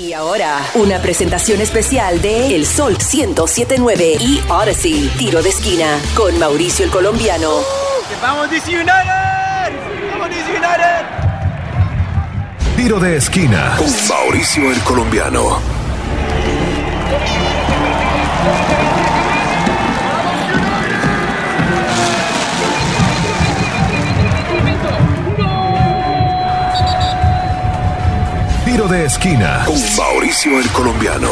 Y ahora, una presentación especial de El Sol 1079 y Odyssey, tiro de esquina, con Mauricio el Colombiano. ¡Vamos DC United! ¡Vamos DC United! Tiro de esquina con Mauricio el Colombiano. De esquina con Mauricio el Colombiano.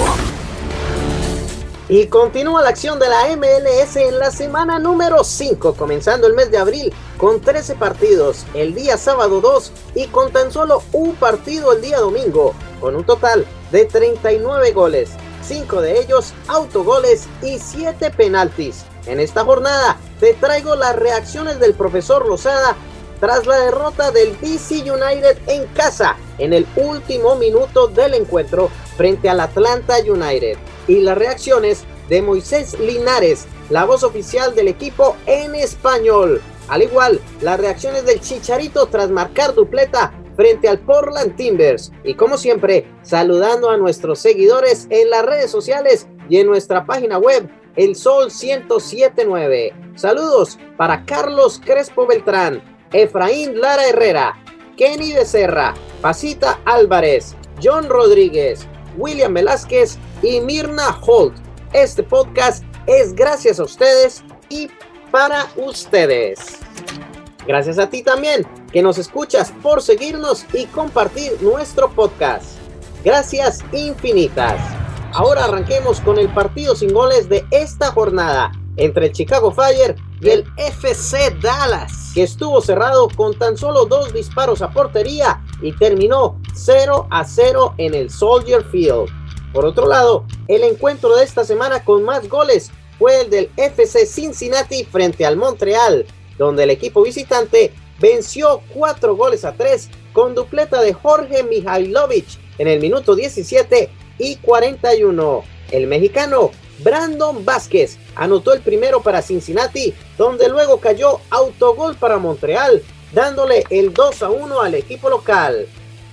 Y continúa la acción de la MLS en la semana número 5, comenzando el mes de abril con 13 partidos el día sábado 2 y con tan solo un partido el día domingo, con un total de 39 goles, 5 de ellos autogoles y 7 penaltis. En esta jornada te traigo las reacciones del profesor Lozada tras la derrota del DC United en casa en el último minuto del encuentro frente al Atlanta United y las reacciones de Moisés Linares, la voz oficial del equipo en español. Al igual, las reacciones del Chicharito tras marcar dupleta frente al Portland Timbers. Y como siempre, saludando a nuestros seguidores en las redes sociales y en nuestra página web, El Sol 1079. Saludos para Carlos Crespo Beltrán, Efraín Lara Herrera, Kenny Becerra, Pasita Álvarez, John Rodríguez, William Velázquez y Mirna Holt. Este podcast es gracias a ustedes y para ustedes. Gracias a ti también que nos escuchas por seguirnos y compartir nuestro podcast. Gracias infinitas. Ahora arranquemos con el partido sin goles de esta jornada entre el Chicago Fire y el FC Dallas, que estuvo cerrado con tan solo dos disparos a portería y terminó 0 a 0 en el Soldier Field. Por otro lado, el encuentro de esta semana con más goles fue el del FC Cincinnati frente al Montreal, donde el equipo visitante venció 4 goles a 3 con dupleta de Jorge Mihailovic en el minuto 17 y 41. El mexicano Brandon Vázquez anotó el primero para Cincinnati, donde luego cayó autogol para Montreal, dándole el 2 a 1 al equipo local.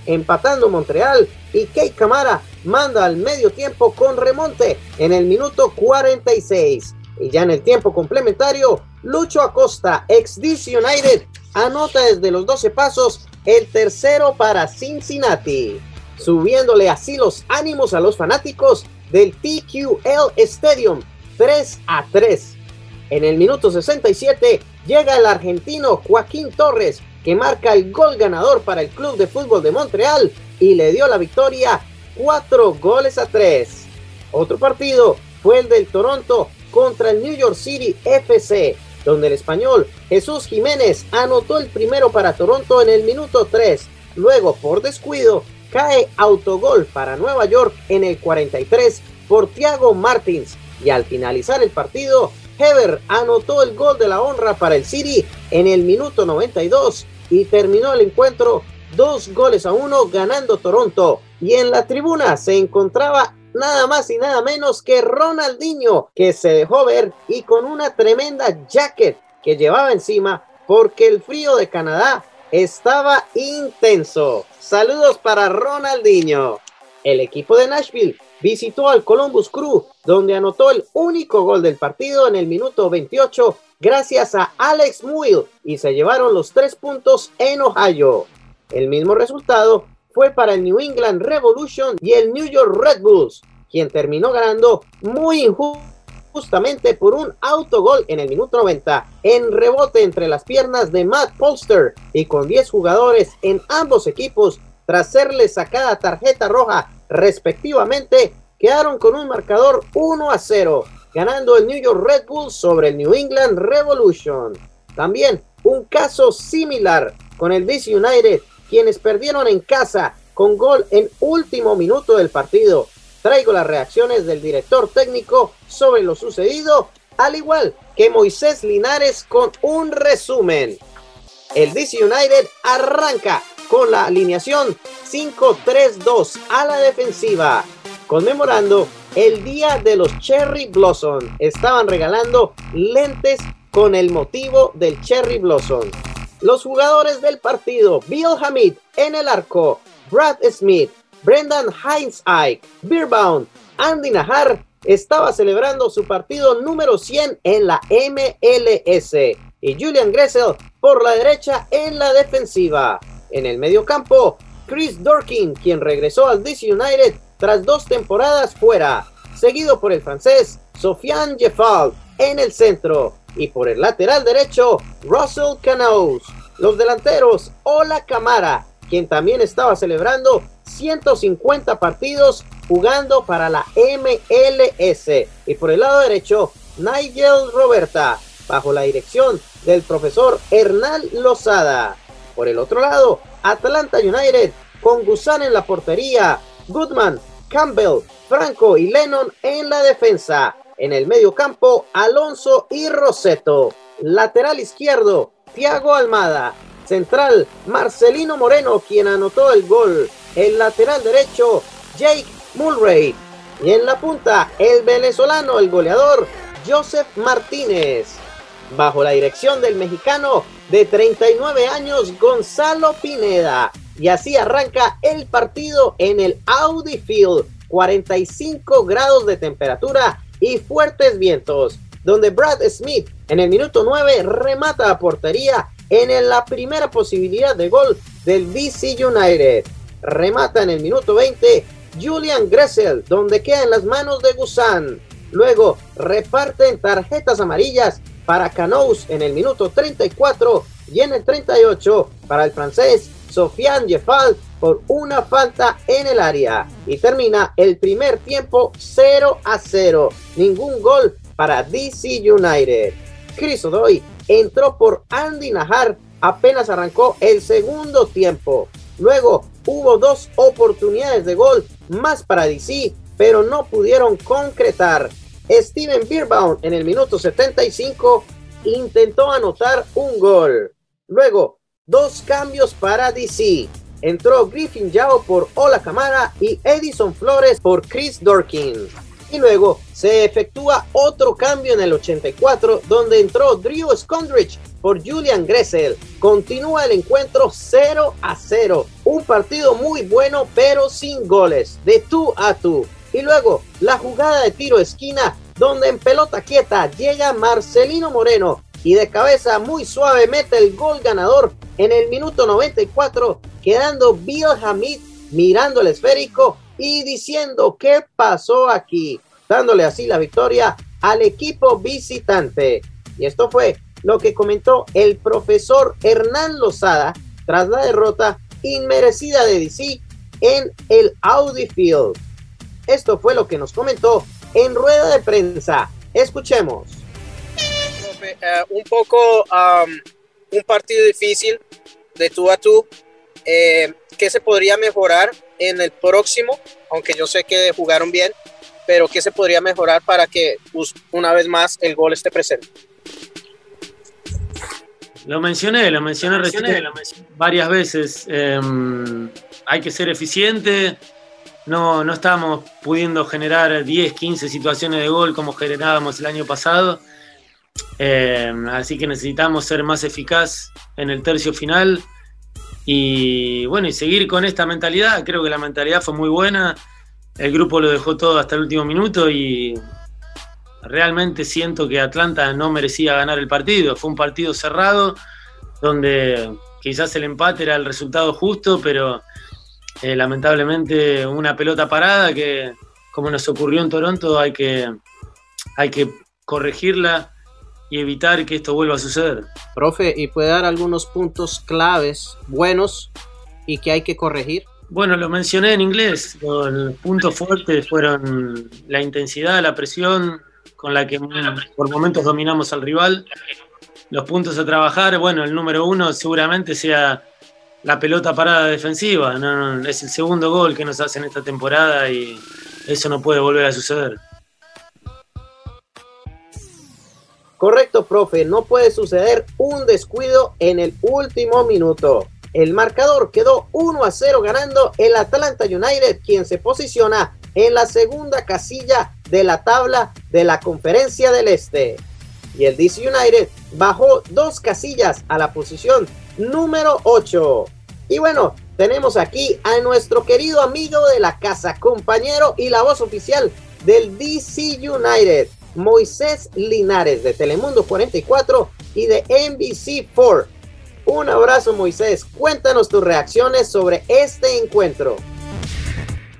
Empatando Montreal Kate Camara manda al medio tiempo con remonte en el minuto 46. Y ya en el tiempo complementario, Lucho Acosta, ex DC United, anota desde los 12 pasos el tercero para Cincinnati, subiéndole así los ánimos a los fanáticos del TQL Stadium 3 a 3. En el minuto 67 llega el argentino Joaquín Torres que marca el gol ganador para el Club de Fútbol de Montreal y le dio la victoria 4 goles a 3. Otro partido fue el del Toronto contra el New York City FC, donde el español Jesús Jiménez anotó el primero para Toronto en el minuto 3. Luego, por descuido, cae autogol para Nueva York en el 43 por Thiago Martins y al finalizar el partido, Heber anotó el gol de la honra para el City en el minuto 92 y terminó el encuentro dos goles a uno ganando Toronto. Y en la tribuna se encontraba nada más y nada menos que Ronaldinho, que se dejó ver y con una tremenda jacket que llevaba encima porque el frío de Canadá estaba intenso. Saludos para Ronaldinho. El equipo de Nashville visitó al Columbus Crew, donde anotó el único gol del partido en el minuto 28 gracias a Alex Muil y se llevaron los tres puntos en Ohio. El mismo resultado fue para el New England Revolution y el New York Red Bulls, quien terminó ganando muy injustamente por un autogol en el minuto 90 en rebote entre las piernas de Matt Polster y con 10 jugadores en ambos equipos tras serle sacada tarjeta roja respectivamente, quedaron con un marcador 1 a 0, ganando el New York Red Bulls sobre el New England Revolution. También un caso similar con el DC United, quienes perdieron en casa con gol en último minuto del partido. Traigo las reacciones del director técnico sobre lo sucedido, al igual que Moisés Linares con un resumen. El DC United arranca con la alineación 5-3-2 a la defensiva, conmemorando el día de los Cherry Blossom. Estaban regalando lentes con el motivo del Cherry Blossom. Los jugadores del partido, Bill Hamid en el arco, Brad Smith, Brendan Heinz Ike, Beerbound, Andy Najar estaba celebrando su partido número 100 en la MLS y Julian Gressel por la derecha en la defensiva. En el medio campo, Chris Dorkin, quien regresó al DC United tras dos temporadas fuera, seguido por el francés Sofiane Jeffal en el centro y por el lateral derecho Russell Canoes. Los delanteros Ola Camara, quien también estaba celebrando 150 partidos jugando para la MLS. Y por el lado derecho, Nigel Roberta, bajo la dirección del profesor Hernán Lozada. Por el otro lado, Atlanta United con Gusan en la portería, Goodman, Campbell, Franco y Lennon en la defensa. En el medio campo, Alonso y Roseto. Lateral izquierdo, Thiago Almada. Central, Marcelino Moreno, quien anotó el gol. El lateral derecho, Jake Mulray. Y en la punta, el venezolano, el goleador, Joseph Martínez. Bajo la dirección del mexicano de 39 años, Gonzalo Pineda. Y así arranca el partido en el Audi Field. 45 grados de temperatura y fuertes vientos, donde Brad Smith en el minuto 9 remata a portería en la primera posibilidad de gol del DC United. Remata en el minuto 20 Julian Gressel, donde queda en las manos de Gusan. Luego reparten tarjetas amarillas para Canous en el minuto 34 y en el 38 para el francés Sofiane Jeffal por una falta en el área. Y termina el primer tiempo 0 a 0. Ningún gol para DC United. Chris Odoy entró por Andy Najar apenas arrancó el segundo tiempo. Luego hubo dos oportunidades de gol más para DC, pero no pudieron concretar. Steven Beerbaum en el minuto 75 intentó anotar un gol. Luego, dos cambios para DC. Entró Griffin Yao por Ola Camara y Edison Flores por Chris Dorkin. Y luego se efectúa otro cambio en el 84 donde entró Drew Scondridge por Julian Gressel. Continúa el encuentro 0 a 0. Un partido muy bueno pero sin goles, de tú a tú. Y luego la jugada de tiro esquina donde en pelota quieta llega Marcelino Moreno y de cabeza muy suave mete el gol ganador en el minuto 94, quedando Bill Hamid mirando el esférico y diciendo qué pasó aquí, dándole así la victoria al equipo visitante. Y esto fue lo que comentó el profesor Hernán Lozada tras la derrota inmerecida de DC en el Audi Field. Esto fue lo que nos comentó en rueda de prensa. Escuchemos. Eh, un poco un partido difícil de tú a tú. Eh, ¿Qué se podría mejorar en el próximo? Aunque yo sé que jugaron bien, pero ¿qué se podría mejorar para que una vez más el gol esté presente? Lo mencioné, lo mencioné, recién varias veces. Em, hay que ser eficiente. No, no estamos pudiendo generar 10, 15 situaciones de gol como generábamos el año pasado. Em, así que necesitamos ser más eficaz en el tercio final. Y bueno, y seguir con esta mentalidad. Creo que la mentalidad fue muy buena. El grupo lo dejó todo hasta el último minuto y realmente siento que Atlanta no merecía ganar el partido. Fue un partido cerrado donde quizás el empate era el resultado justo, pero eh, lamentablemente una pelota parada que como nos ocurrió en Toronto hay que, hay que corregirla y evitar que esto vuelva a suceder. Profe, ¿y puede dar algunos puntos claves buenos y que hay que corregir? Bueno, lo mencioné en inglés. Los puntos fuertes fueron la intensidad, la presión, con la que por momentos dominamos al rival. Los puntos a trabajar, bueno, el número uno seguramente sea la pelota parada defensiva. es el segundo gol que nos hacen esta temporada y eso no puede volver a suceder. Correcto, profe, no puede suceder un descuido en el último minuto. El marcador quedó 1 a 0 ganando el Atlanta United, quien se posiciona en la segunda casilla de la tabla de la Conferencia del Este. Y el DC United bajó dos casillas a la posición número 8. Y bueno, tenemos aquí a nuestro querido amigo de la casa, compañero y la voz oficial del DC United, Moisés Linares de Telemundo 44 y de NBC 4. Un abrazo Moisés, cuéntanos tus reacciones sobre este encuentro.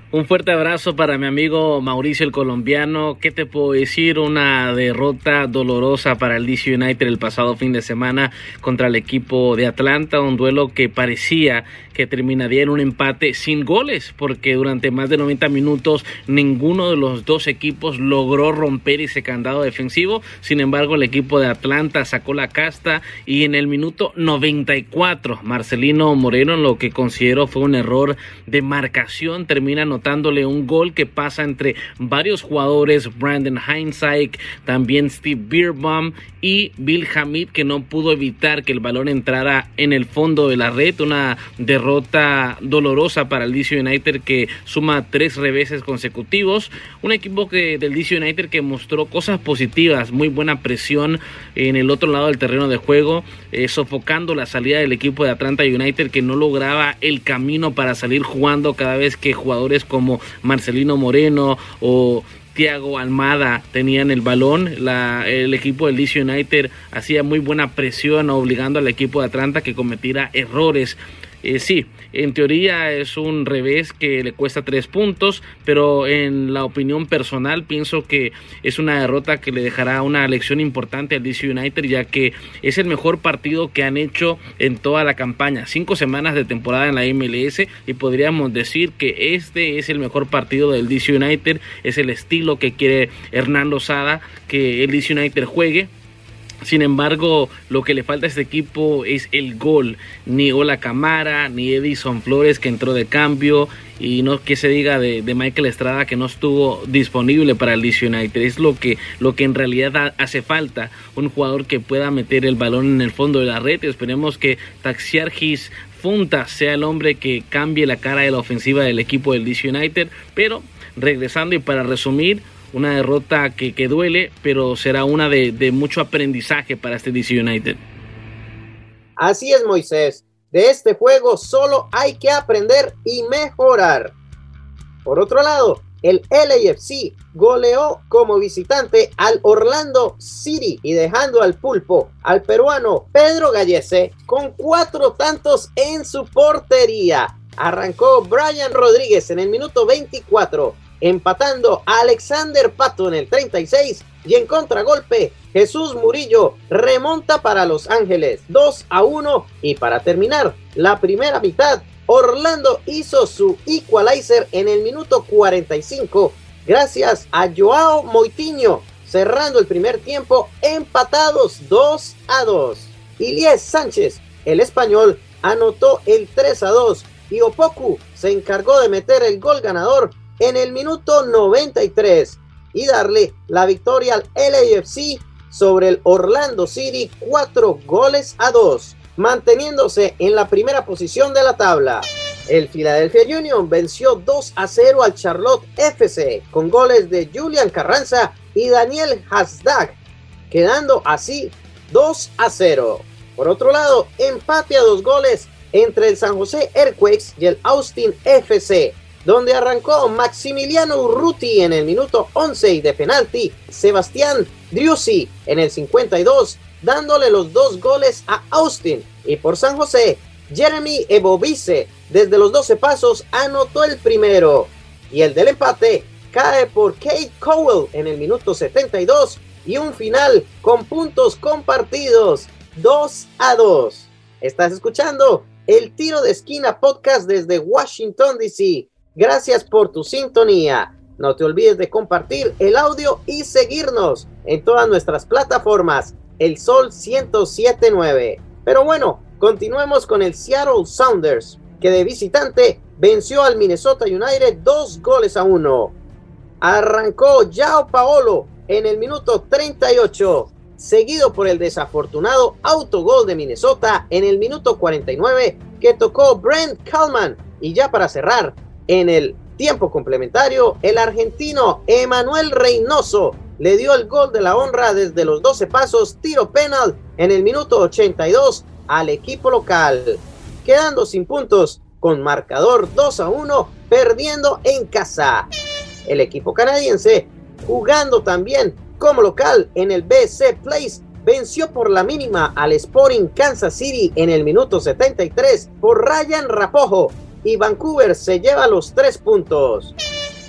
Un fuerte abrazo para mi amigo Mauricio el colombiano. ¿Qué te puedo decir? Una derrota dolorosa para el DC United el pasado fin de semana contra el equipo de Atlanta. Un duelo que parecía que terminaría en un empate sin goles, porque durante más de 90 minutos ninguno de los dos equipos logró romper ese candado defensivo. Sin embargo, el equipo de Atlanta sacó la casta y en el minuto 94 Marcelino Moreno, lo que considero fue un error de marcación, termina anotándole un gol que pasa entre varios jugadores, Brandon Hindsight, también Steve Beerbaum y Bill Hamid, que no pudo evitar que el balón entrara en el fondo de la red, una derrota dolorosa para el DC United que suma tres reveses consecutivos. Un equipo que, del DC United que mostró cosas positivas, muy buena presión en el otro lado del terreno de juego, eh, sofocando la salida del equipo de Atlanta United que no lograba el camino para salir jugando cada vez que jugadores como Marcelino Moreno o Thiago Almada tenían el balón. el equipo del DC United hacía muy buena presión obligando al equipo de Atlanta que cometiera errores eh, sí, en teoría es un revés que le cuesta tres puntos, pero en la opinión personal pienso que es una derrota que le dejará una lección importante al DC United, ya que es el mejor partido que han hecho en toda la campaña. Cinco semanas de temporada en la MLS y podríamos decir que este es el mejor partido del DC United, es el estilo que quiere Hernán Lozada que el DC United juegue sin embargo, lo que le falta a este equipo es el gol. Ni Ola Camara, ni Edison Flores que entró de cambio. Y no que se diga de, Michael Estrada que no estuvo disponible para el DC United. Es lo que, lo que en realidad hace falta. Un jugador que pueda meter el balón en el fondo de la red. esperemos que Taxiargis Funta sea el hombre que cambie la cara de la ofensiva del equipo del DC United. Pero regresando y para resumir, una derrota que, que duele, pero será una de, de mucho aprendizaje para este DC United. Así es, Moisés. De este juego solo hay que aprender y mejorar. Por otro lado, el LAFC goleó como visitante al Orlando City y dejando al pulpo al peruano Pedro Gallese con cuatro tantos en su portería. Arrancó Brian Rodríguez en el minuto 24 empatando a Alexander Pato en el 36 y en contragolpe Jesús Murillo remonta para Los Ángeles 2 a 1 y para terminar la primera mitad Orlando hizo su equalizer en el minuto 45 gracias a Joao Moitiño cerrando el primer tiempo empatados 2 a 2. Ilies Sánchez, el español, anotó el 3 a 2 y Opoku se encargó de meter el gol ganador en el minuto 93 y darle la victoria al LAFC sobre el Orlando City, cuatro goles a dos, manteniéndose en la primera posición de la tabla. El Philadelphia Union venció 2 a 0 al Charlotte FC con goles de Julian Carranza y Daniel Hasdag, quedando así 2 a 0. Por otro lado, empate a dos goles entre el San José Earthquakes y el Austin FC, donde arrancó Maximiliano Urruti en el minuto 11 y de penalti Sebastián Driussi en el 52, dándole los dos goles a Austin. Y por San José, Jeremy Ebovice desde los 12 pasos anotó el primero. Y el del empate cae por Kate Cowell en el minuto 72 y un final con puntos compartidos 2 a 2. Estás escuchando el tiro de esquina podcast desde Washington, D.C. Gracias por tu sintonía. No te olvides de compartir el audio y seguirnos en todas nuestras plataformas. El Sol 1079. Pero bueno, continuemos con el Seattle Sounders, que de visitante venció al Minnesota United dos goles a uno. Arrancó Yao Paolo en el minuto 38, seguido por el desafortunado autogol de Minnesota en el minuto 49 que tocó Brent Kalman. Y ya para cerrar, en el tiempo complementario, el argentino Emanuel Reynoso le dio el gol de la honra desde los 12 pasos, tiro penal en el minuto 82 al equipo local, quedando sin puntos con marcador 2 a 1, perdiendo en casa. El equipo canadiense, jugando también como local en el BC Place, venció por la mínima al Sporting Kansas City en el minuto 73 por Ryan Rapojo y Vancouver se lleva los tres puntos.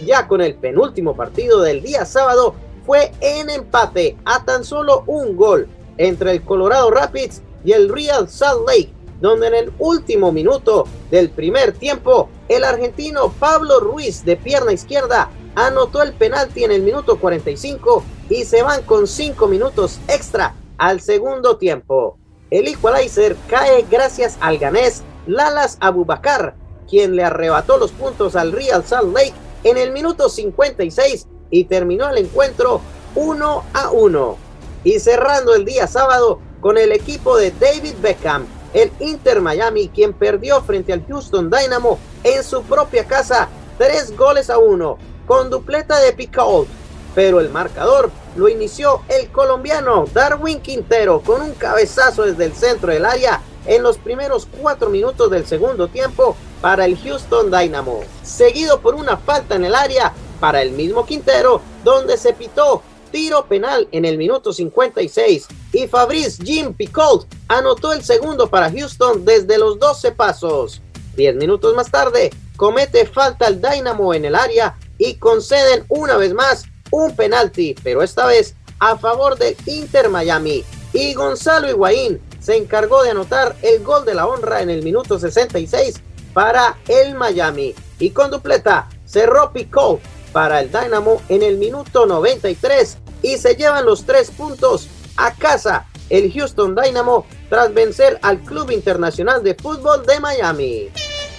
Ya con el penúltimo partido del día sábado fue en empate a tan solo un gol entre el Colorado Rapids y el Real Salt Lake, donde en el último minuto del primer tiempo el argentino Pablo Ruiz de pierna izquierda anotó el penalti en el minuto 45 y se van con 5 minutos extra al segundo tiempo. El equalizer cae gracias al ganés Lalas Abubakar, quien le arrebató los puntos al Real Salt Lake en el minuto 56 y terminó el encuentro 1 a 1. Y cerrando el día sábado con el equipo de David Beckham, el Inter Miami, quien perdió frente al Houston Dynamo en su propia casa 3 goles a 1 con dupleta de Picault pero el marcador lo inició el colombiano Darwin Quintero con un cabezazo desde el centro del área en los primeros cuatro minutos del segundo tiempo para el Houston Dynamo, seguido por una falta en el área para el mismo Quintero, donde se pitó tiro penal en el minuto 56 y Fabrice Jim Picoult anotó el segundo para Houston desde los 12 pasos. Diez minutos más tarde, comete falta el Dynamo en el área y conceden una vez más un penalti, pero esta vez a favor del Inter Miami. Y Gonzalo Higuaín se encargó de anotar el gol de la honra en el minuto 66 para el Miami. Y con dupleta cerró Picot para el Dynamo en el minuto 93 y se llevan los tres puntos a casa el Houston Dynamo tras vencer al Club Internacional de Fútbol de Miami.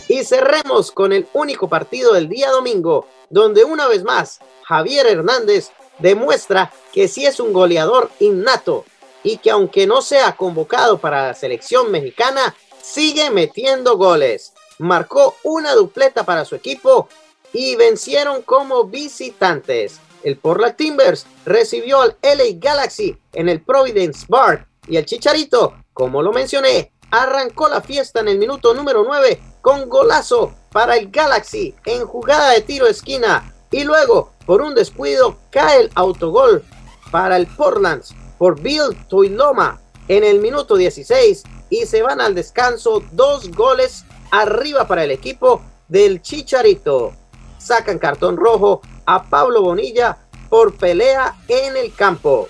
Y cerremos con el único partido del día domingo, donde una vez más Javier Hernández demuestra que sí es un goleador innato y que aunque no sea convocado para la selección mexicana, sigue metiendo goles. Marcó una dupleta para su equipo y vencieron como visitantes. El Portland Timbers recibió al LA Galaxy en el Providence Bar y el Chicharito, como lo mencioné, arrancó la fiesta en el minuto número 9 con golazo para el Galaxy en jugada de tiro esquina y luego por un descuido cae el autogol para el Portland por Bill Tuiloma en el minuto 16 y se van al descanso dos goles arriba para el equipo del Chicharito. Sacan cartón rojo a Pablo Bonilla por pelea en el campo.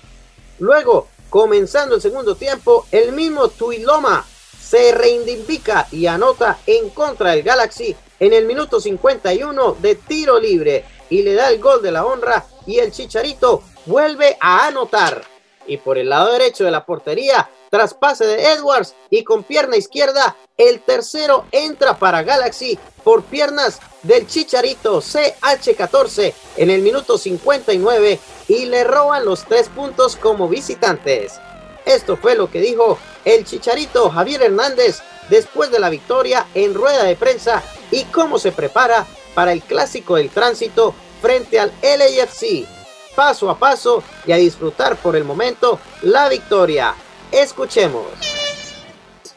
Luego, comenzando el segundo tiempo, el mismo Tuiloma se reivindica y anota en contra del Galaxy en el minuto 51 de tiro libre y le da el gol de la honra y el Chicharito vuelve a anotar. Y por el lado derecho de la portería, tras pase de Edwards y con pierna izquierda, el tercero entra para Galaxy por piernas del Chicharito CH14 en el minuto 59 y le roban los tres puntos como visitantes. Esto fue lo que dijo el Chicharito Javier Hernández después de la victoria en rueda de prensa y cómo se prepara para el clásico del tránsito frente al LAFC. Paso a paso y a disfrutar por el momento la victoria. Escuchemos.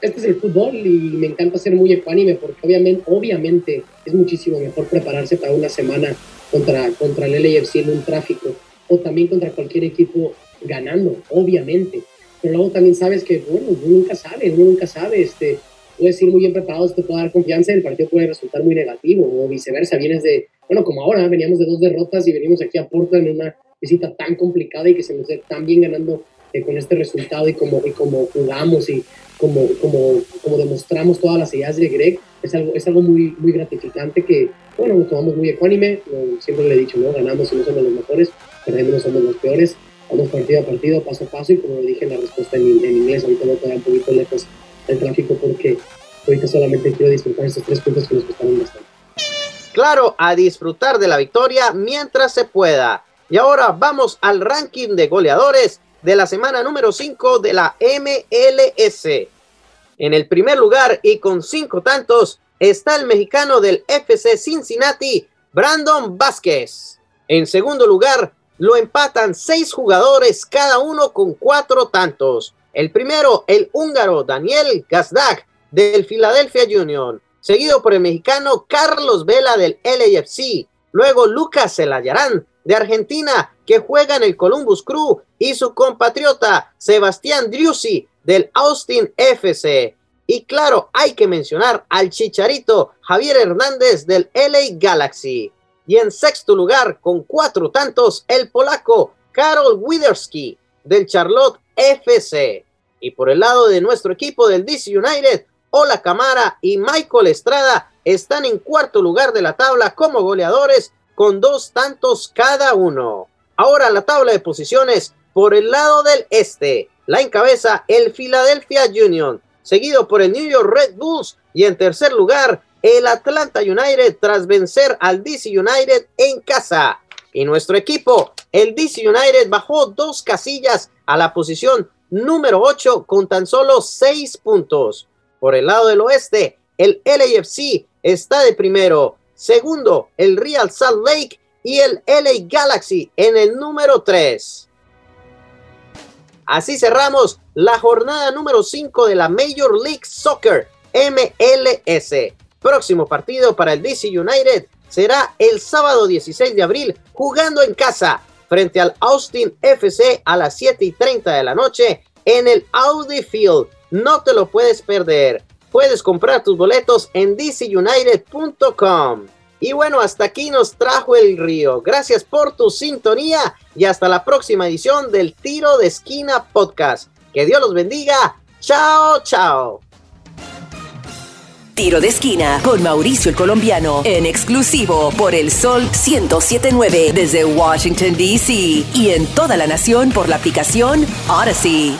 Este es el fútbol y me encanta ser muy ecuánime porque obviamente, obviamente es muchísimo mejor prepararse para una semana contra, contra el LAFC en un tráfico o también contra cualquier equipo ganando, obviamente. Pero luego también sabes que, bueno, uno nunca sabe, uno nunca sabe, este, puedes ir muy bien preparado, te puede dar confianza y el partido puede resultar muy negativo o viceversa. Vienes de, bueno, como ahora, veníamos de dos derrotas y venimos aquí a Portland en una visita tan complicada y que se nos dé tan bien ganando eh, con este resultado y como, y como jugamos y como, como, como demostramos todas las ideas de Greg, es algo, es algo muy, muy gratificante que, bueno, nos tomamos muy ecuánime, siempre le he dicho, ¿no? Ganamos y no somos los mejores, perdemos no somos los peores, vamos partido a partido, paso a paso y como lo dije en la respuesta en, en inglés, ahorita voy a quedar un poquito lejos el tráfico porque ahorita solamente quiero disfrutar estos tres puntos que nos costaron bastante. Claro, a disfrutar de la victoria mientras se pueda. Y ahora vamos al ranking de goleadores de la semana número 5 de la MLS. En el primer lugar y con cinco tantos está el mexicano del FC Cincinnati, Brandon Vázquez. En segundo lugar, lo empatan seis jugadores, cada uno con cuatro tantos. El primero, el húngaro Daniel Gazdag del Philadelphia Union. seguido por el mexicano Carlos Vela del LAFC, luego Lucas Celayarán de Argentina, que juega en el Columbus Crew, y su compatriota Sebastián Driussi del Austin FC. Y claro, hay que mencionar al chicharito Javier Hernández del LA Galaxy. Y en sexto lugar, con cuatro tantos, el polaco Karol Widerski del Charlotte FC. Y por el lado de nuestro equipo del DC United, Ola Camara y Michael Estrada están en cuarto lugar de la tabla como goleadores con dos tantos cada uno. Ahora la tabla de posiciones por el lado del este. La encabeza el Philadelphia Union, seguido por el New York Red Bulls y en tercer lugar el Atlanta United tras vencer al DC United en casa. Y nuestro equipo, el DC United, bajó dos casillas a la posición número 8 con tan solo 6 puntos. Por el lado del oeste, el LAFC está de primero. Segundo, el Real Salt Lake y el LA Galaxy en el número 3. Así cerramos la jornada número 5 de la Major League Soccer MLS. Próximo partido para el DC United será el sábado 16 de abril jugando en casa frente al Austin FC a las 7 y 30 de la noche en el Audi Field. No te lo puedes perder. Puedes comprar tus boletos en dcunited.com. Y bueno, hasta aquí nos trajo el río. Gracias por tu sintonía y hasta la próxima edición del Tiro de Esquina Podcast. Que Dios los bendiga. Chao, chao. Tiro de esquina con Mauricio el Colombiano en exclusivo por el Sol 1079 desde Washington, D.C. y en toda la nación por la aplicación Odyssey.